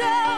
Oh,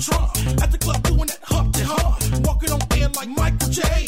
truck. At the club doing that humpty hump. Walking on air like Michael J.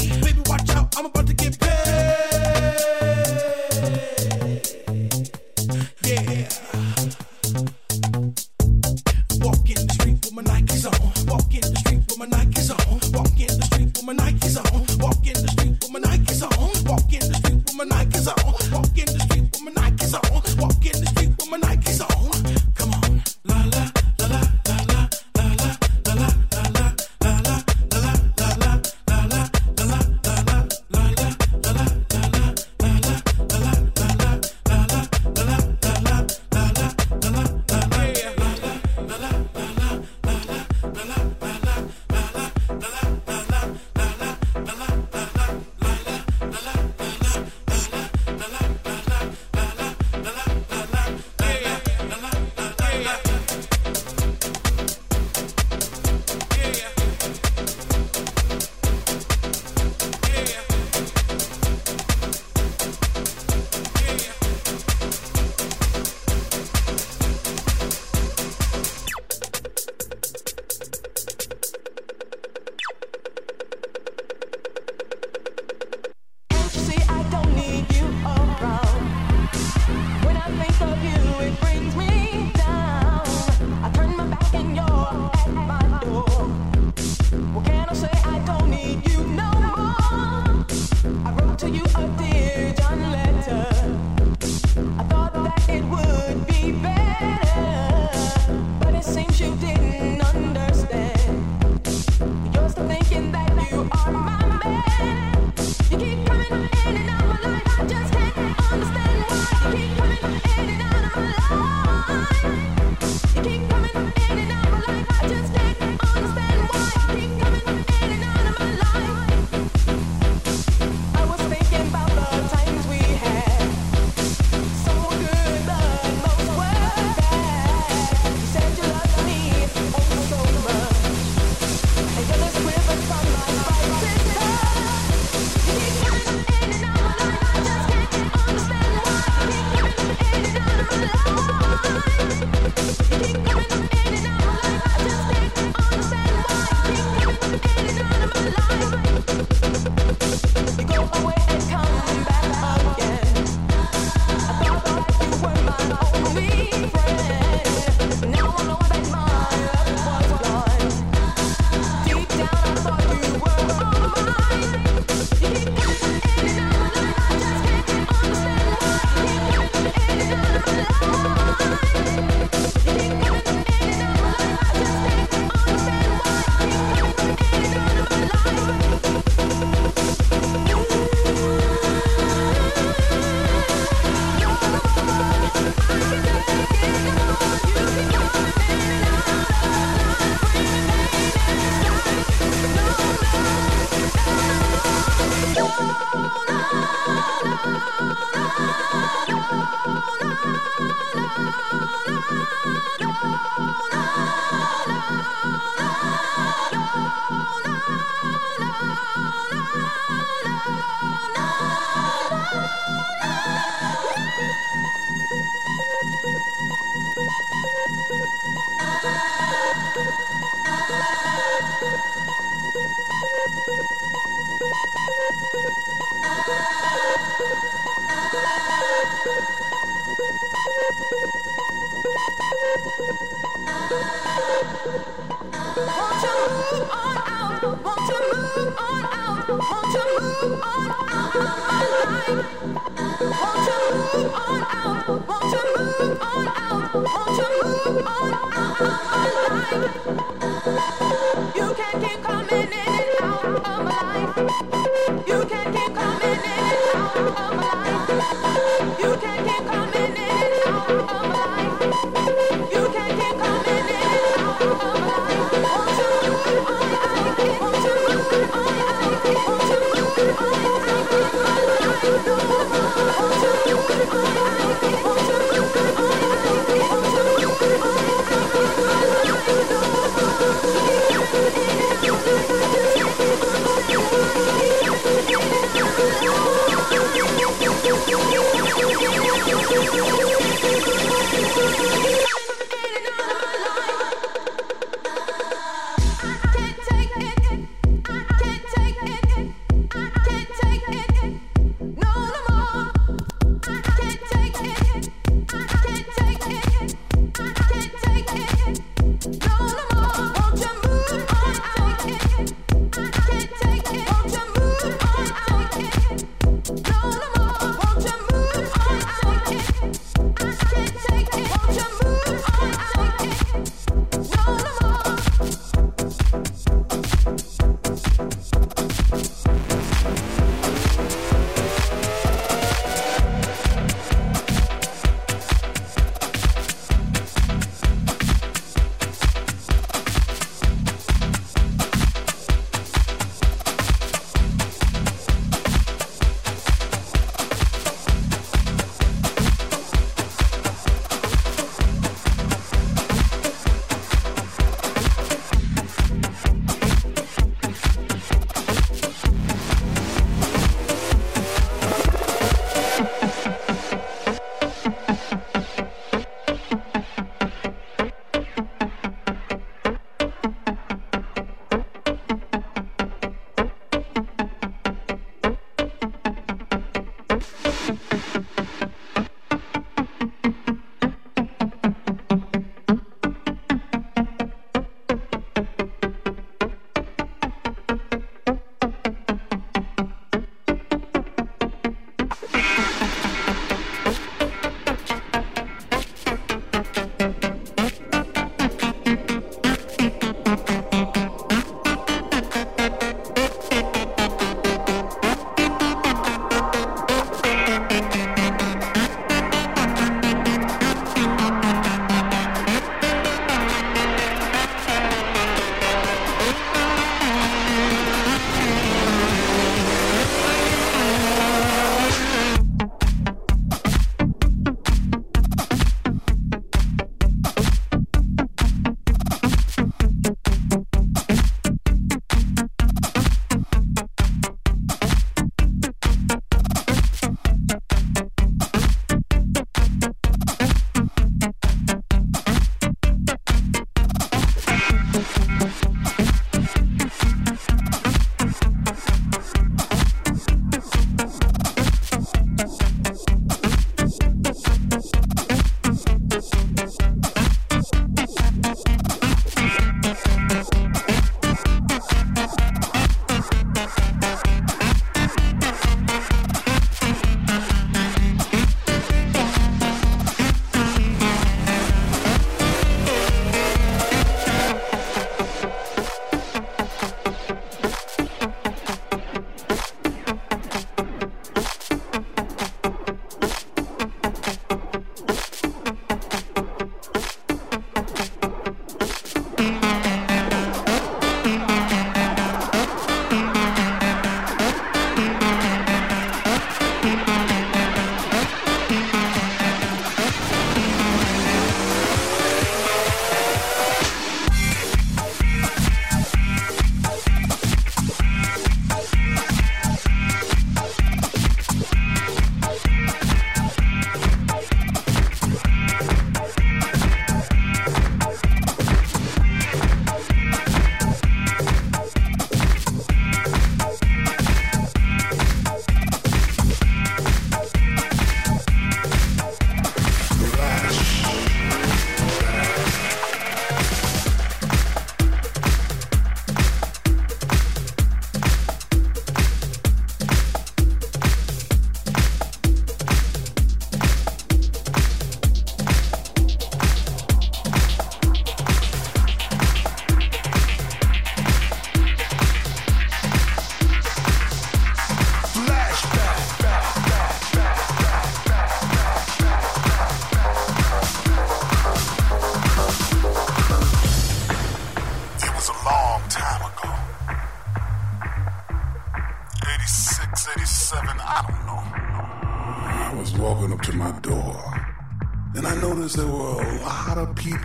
I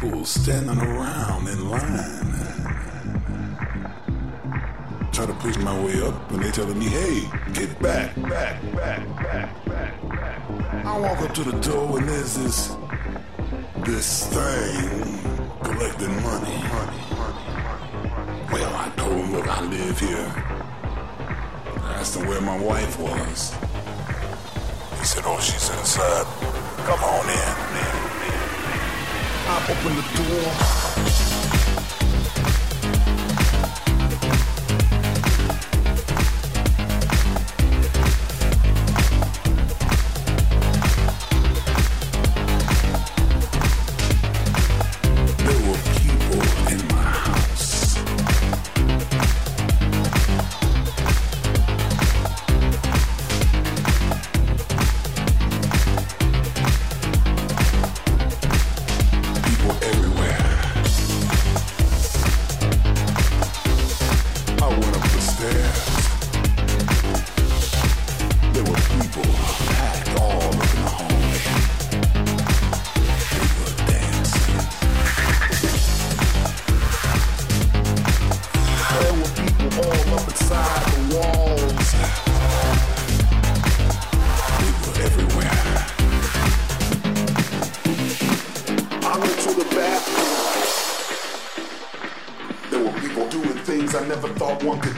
people standing around in line. Try to push my way up, and they telling me, "Hey, get back, back, back, back, back, back." I walk up to the door, and there's this this thing collecting money. Well, I told him, "Look, I live here." I asked him where my wife was. He said, "Oh, she's inside. Come on in." I open the door.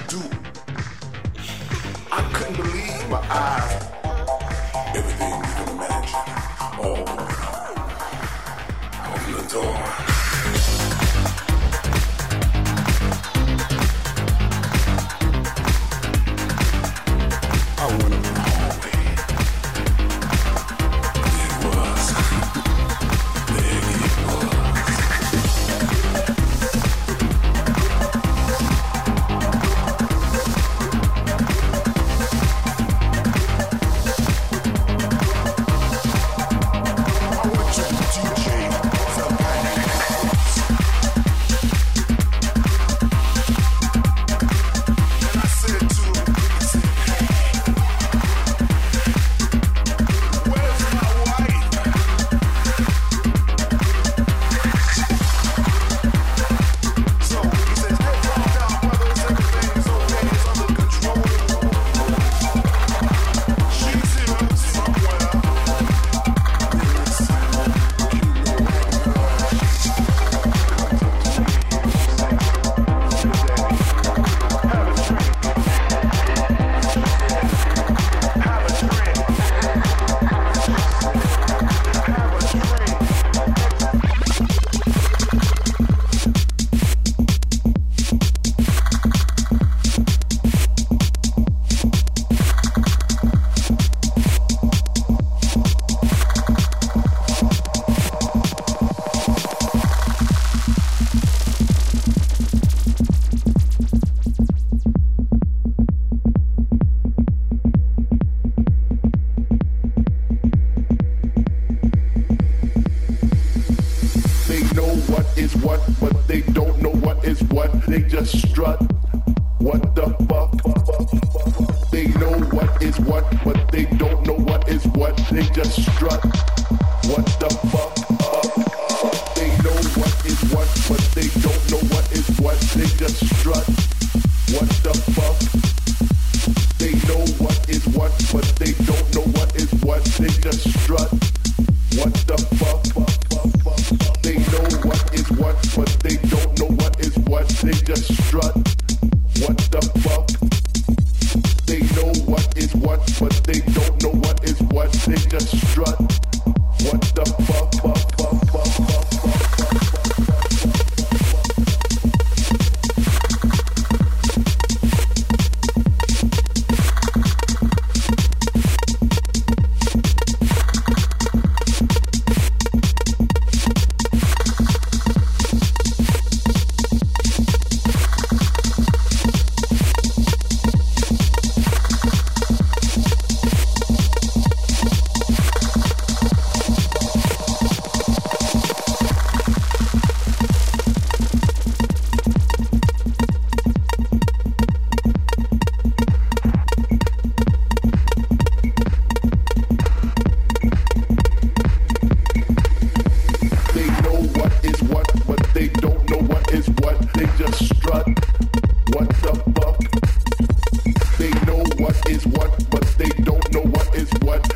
do.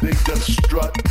they strut.